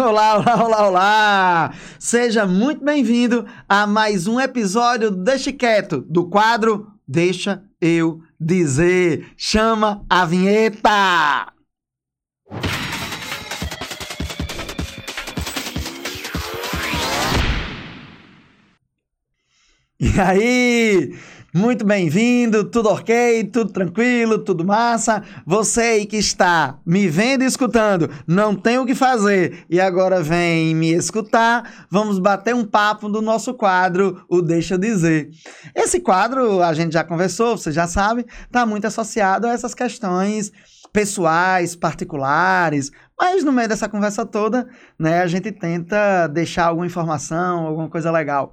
Olá, olá, olá, olá! Seja muito bem-vindo a mais um episódio do Deixa Quieto, do quadro Deixa Eu Dizer. Chama a vinheta! E aí? Muito bem-vindo, tudo ok, tudo tranquilo, tudo massa. Você aí que está me vendo e escutando, não tem o que fazer e agora vem me escutar, vamos bater um papo do nosso quadro, o Deixa Eu Dizer. Esse quadro, a gente já conversou, você já sabe, está muito associado a essas questões pessoais, particulares, mas no meio dessa conversa toda, né, a gente tenta deixar alguma informação, alguma coisa legal.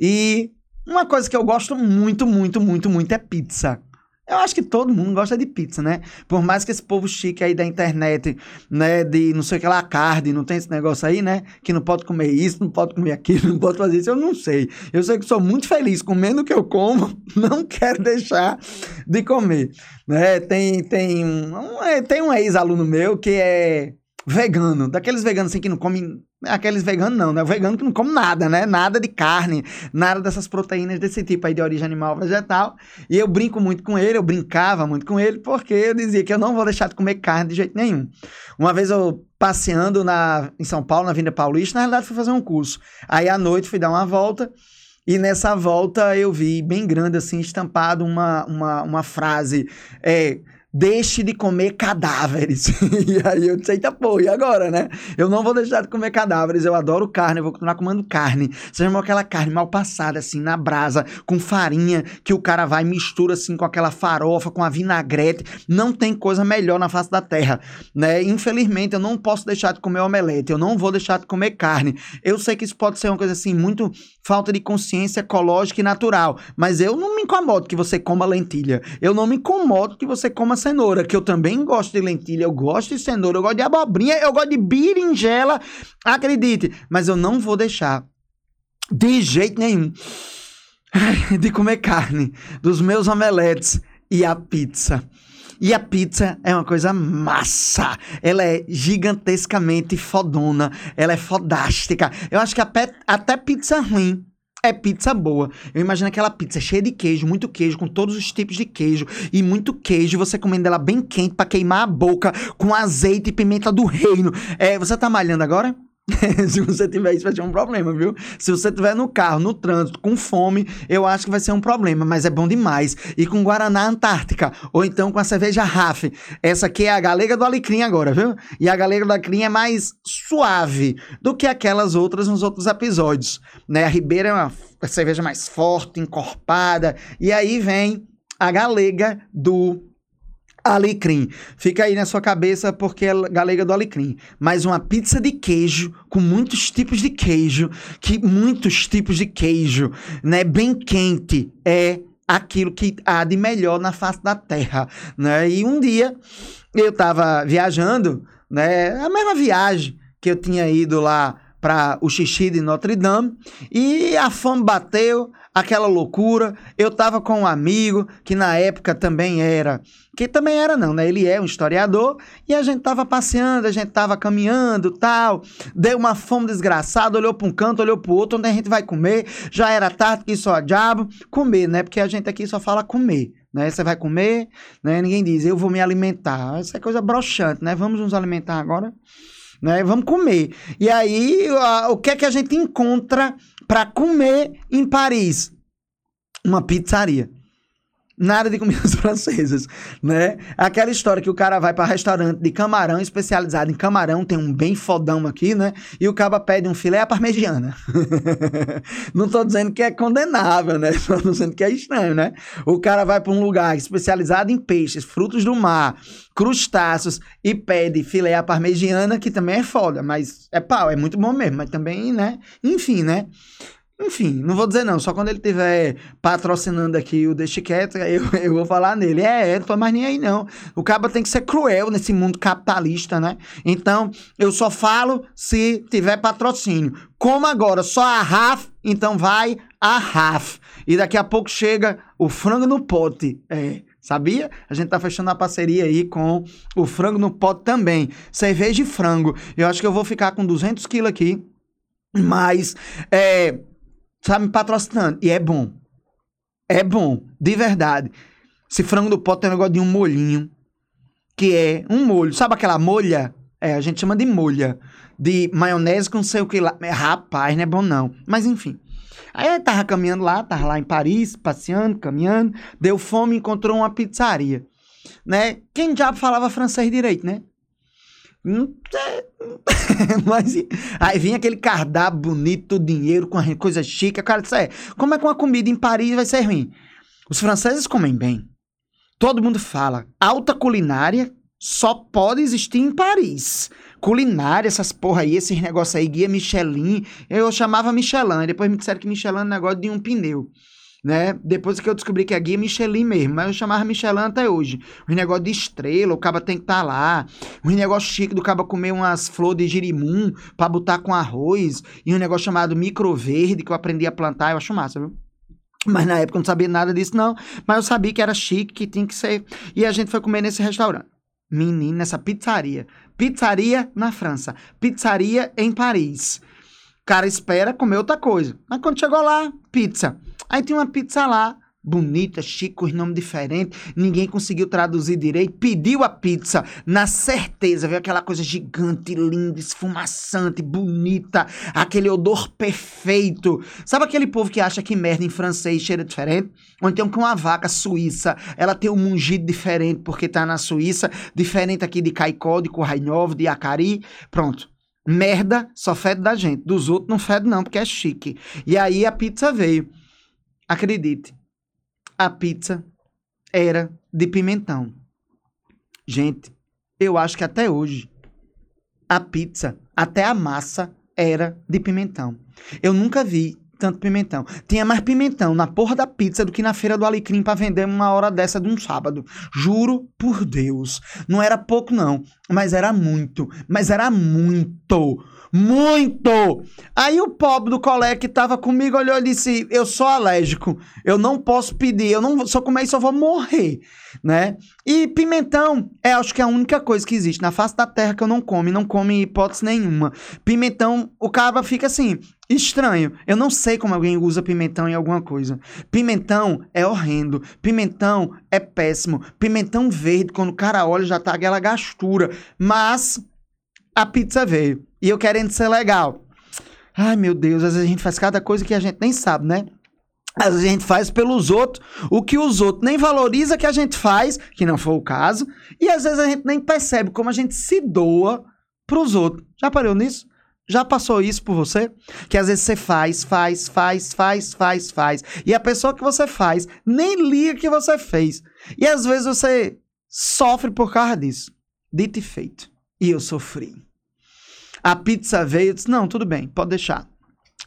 E uma coisa que eu gosto muito, muito, muito, muito é pizza. Eu acho que todo mundo gosta de pizza, né? Por mais que esse povo chique aí da internet, né, de não sei o que lá, carne, não tem esse negócio aí, né? Que não pode comer isso, não pode comer aquilo, não pode fazer isso, eu não sei. Eu sei que sou muito feliz comendo o que eu como, não quero deixar de comer, né? Tem, tem um, é, tem um ex-aluno meu que é vegano, daqueles veganos assim que não comem Aqueles veganos não, né? O vegano que não come nada, né? Nada de carne, nada dessas proteínas desse tipo aí de origem animal vegetal. E eu brinco muito com ele, eu brincava muito com ele, porque eu dizia que eu não vou deixar de comer carne de jeito nenhum. Uma vez eu passeando na, em São Paulo, na Vinda Paulista, na realidade fui fazer um curso. Aí à noite fui dar uma volta. E nessa volta eu vi bem grande assim, estampado uma, uma, uma frase. É, deixe de comer cadáveres. e aí eu disse, eita pô, e agora, né? Eu não vou deixar de comer cadáveres, eu adoro carne, eu vou continuar comendo carne. Você chamou aquela carne mal passada, assim, na brasa, com farinha, que o cara vai mistura, assim, com aquela farofa, com a vinagrete. Não tem coisa melhor na face da terra, né? Infelizmente, eu não posso deixar de comer omelete, eu não vou deixar de comer carne. Eu sei que isso pode ser uma coisa, assim, muito falta de consciência ecológica e natural, mas eu não me incomodo que você coma lentilha. Eu não me incomodo que você coma cenoura, que eu também gosto de lentilha, eu gosto de cenoura, eu gosto de abobrinha, eu gosto de berinjela, acredite, mas eu não vou deixar de jeito nenhum de comer carne, dos meus omeletes e a pizza. E a pizza é uma coisa massa. Ela é gigantescamente fodona. Ela é fodástica. Eu acho que até pizza ruim é pizza boa. Eu imagino aquela pizza cheia de queijo, muito queijo, com todos os tipos de queijo e muito queijo, você comendo ela bem quente para queimar a boca, com azeite e pimenta do reino. É, você tá malhando agora? se você tiver isso, vai ser um problema, viu? Se você tiver no carro, no trânsito, com fome, eu acho que vai ser um problema, mas é bom demais. E com Guaraná Antártica, ou então com a cerveja Raf. Essa aqui é a galega do alecrim agora, viu? E a galega do alecrim é mais suave do que aquelas outras nos outros episódios, né? A Ribeira é uma cerveja mais forte, encorpada, e aí vem a galega do alecrim. Fica aí na sua cabeça porque é galega do alecrim. Mas uma pizza de queijo, com muitos tipos de queijo, que muitos tipos de queijo, né, bem quente, é aquilo que há de melhor na face da terra, né? E um dia eu estava viajando, né, a mesma viagem que eu tinha ido lá para o xixi de Notre Dame, e a fome bateu, aquela loucura. Eu tava com um amigo que na época também era, que também era não, né? Ele é um historiador e a gente tava passeando, a gente tava caminhando, tal. Deu uma fome desgraçada, olhou para um canto, olhou para o outro, onde a gente vai comer? Já era tarde que só diabo, comer, né? Porque a gente aqui só fala comer. Né? Você vai comer, né? Ninguém diz, eu vou me alimentar. Isso é coisa broxante, né? Vamos nos alimentar agora, né? Vamos comer. E aí, o que é que a gente encontra para comer em Paris? Uma pizzaria. Nada de comidas francesas, né? Aquela história que o cara vai para restaurante de camarão, especializado em camarão, tem um bem fodão aqui, né? E o cara pede um filé à parmegiana. Não tô dizendo que é condenável, né? Tô dizendo que é estranho, né? O cara vai para um lugar especializado em peixes, frutos do mar, crustáceos e pede filé à parmegiana, que também é foda, mas é pau, é muito bom mesmo, mas também, né? Enfim, né? Enfim, não vou dizer não, só quando ele estiver patrocinando aqui o Deixa Quieto, eu, eu vou falar nele. É, é, não tô mais nem aí não. O cabo tem que ser cruel nesse mundo capitalista, né? Então, eu só falo se tiver patrocínio. Como agora só a RAF, então vai a RAF. E daqui a pouco chega o frango no pote. É, Sabia? A gente tá fechando uma parceria aí com o Frango no Pote também. Cerveja de frango. Eu acho que eu vou ficar com 200 quilos aqui. Mas, é, tá me patrocinando. E é bom. É bom. De verdade. Esse frango no pote tem um negócio de um molhinho. Que é um molho. Sabe aquela molha? É, a gente chama de molha. De maionese com sei o que lá. Rapaz, não é bom não. Mas enfim. Aí ele tava caminhando lá, tava lá em Paris, passeando, caminhando, deu fome, encontrou uma pizzaria, né? Quem já falava francês direito, né? Mas aí vinha aquele cardápio bonito, dinheiro, com coisa chique. O cara disse: é, como é que uma comida em Paris vai ser ruim? Os franceses comem bem. Todo mundo fala. Alta culinária só pode existir em Paris culinária, essas porra aí, esses negócios aí, guia Michelin. Eu chamava Michelin, depois me disseram que Michelin é um negócio de um pneu. Né? Depois que eu descobri que a guia é Michelin mesmo, mas eu chamava Michelin até hoje. Os negócio de estrela, o caba tem que estar tá lá. Os negócio chique do caba comer umas flores de girimum pra botar com arroz. E um negócio chamado microverde que eu aprendi a plantar, eu acho massa, viu? Mas na época eu não sabia nada disso, não. Mas eu sabia que era chique, que tinha que ser. E a gente foi comer nesse restaurante. Menino, nessa pizzaria. Pizzaria na França. Pizzaria em Paris. O cara espera comer outra coisa. Mas quando chegou lá, pizza. Aí tinha uma pizza lá bonita, chique, com os nomes diferentes, ninguém conseguiu traduzir direito, pediu a pizza, na certeza, viu aquela coisa gigante, linda, esfumaçante, bonita, aquele odor perfeito. Sabe aquele povo que acha que merda em francês cheira diferente? Ou então que uma vaca suíça, ela tem um mungido diferente porque tá na Suíça, diferente aqui de Caicó, de Corrainhov, de Acari, pronto. Merda só fede da gente, dos outros não fede não, porque é chique. E aí a pizza veio. Acredite, a pizza era de pimentão. Gente, eu acho que até hoje a pizza, até a massa, era de pimentão. Eu nunca vi tanto pimentão. Tinha mais pimentão na porra da pizza do que na feira do Alecrim para vender uma hora dessa de um sábado. Juro por Deus. Não era pouco, não. Mas era muito. Mas era muito. Muito! Aí o pobre do colega que tava comigo olhou e disse: Eu sou alérgico, eu não posso pedir, eu não se eu comer isso eu vou morrer, né? E pimentão é acho que é a única coisa que existe na face da terra que eu não como, não come hipótese nenhuma. Pimentão, o cara fica assim, estranho. Eu não sei como alguém usa pimentão em alguma coisa. Pimentão é horrendo, pimentão é péssimo. Pimentão verde, quando o cara olha já tá aquela gastura, mas a pizza veio. E eu querendo ser legal. Ai, meu Deus, às vezes a gente faz cada coisa que a gente nem sabe, né? Às vezes a gente faz pelos outros o que os outros nem valorizam que a gente faz, que não foi o caso, e às vezes a gente nem percebe como a gente se doa pros outros. Já parou nisso? Já passou isso por você? Que às vezes você faz, faz, faz, faz, faz, faz. E a pessoa que você faz nem liga que você fez. E às vezes você sofre por causa disso. Dito e feito. E eu sofri. A pizza veio, eu disse: não, tudo bem, pode deixar.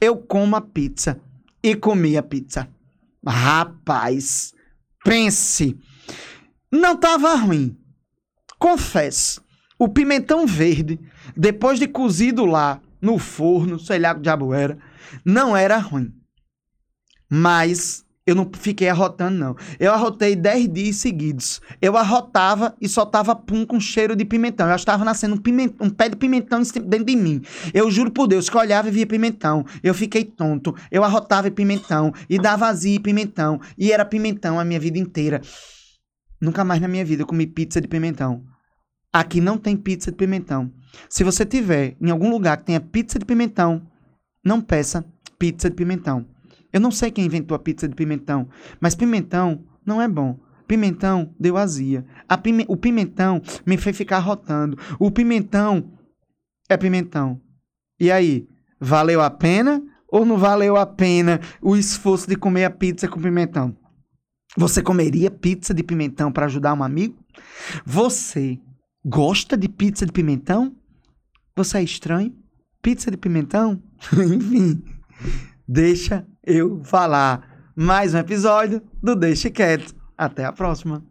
Eu como a pizza e comi a pizza. Rapaz, pense. Não estava ruim. Confesso. O pimentão verde, depois de cozido lá no forno, sei lá o diabo era, não era ruim. Mas eu não fiquei arrotando, não. Eu arrotei 10 dias seguidos. Eu arrotava e soltava pum com cheiro de pimentão. Eu estava nascendo um, pimentão, um pé de pimentão dentro de mim. Eu juro por Deus que eu olhava e via pimentão. Eu fiquei tonto. Eu arrotava pimentão e dava vazio e pimentão. E era pimentão a minha vida inteira. Nunca mais na minha vida eu comi pizza de pimentão. Aqui não tem pizza de pimentão. Se você tiver em algum lugar que tenha pizza de pimentão, não peça pizza de pimentão. Eu não sei quem inventou a pizza de pimentão, mas pimentão não é bom. Pimentão deu azia. Pime... O pimentão me fez ficar rotando. O pimentão é pimentão. E aí, valeu a pena ou não valeu a pena o esforço de comer a pizza com pimentão? Você comeria pizza de pimentão para ajudar um amigo? Você gosta de pizza de pimentão? Você é estranho? Pizza de pimentão? Enfim, deixa eu falar. Mais um episódio do Deixe Quieto. Até a próxima.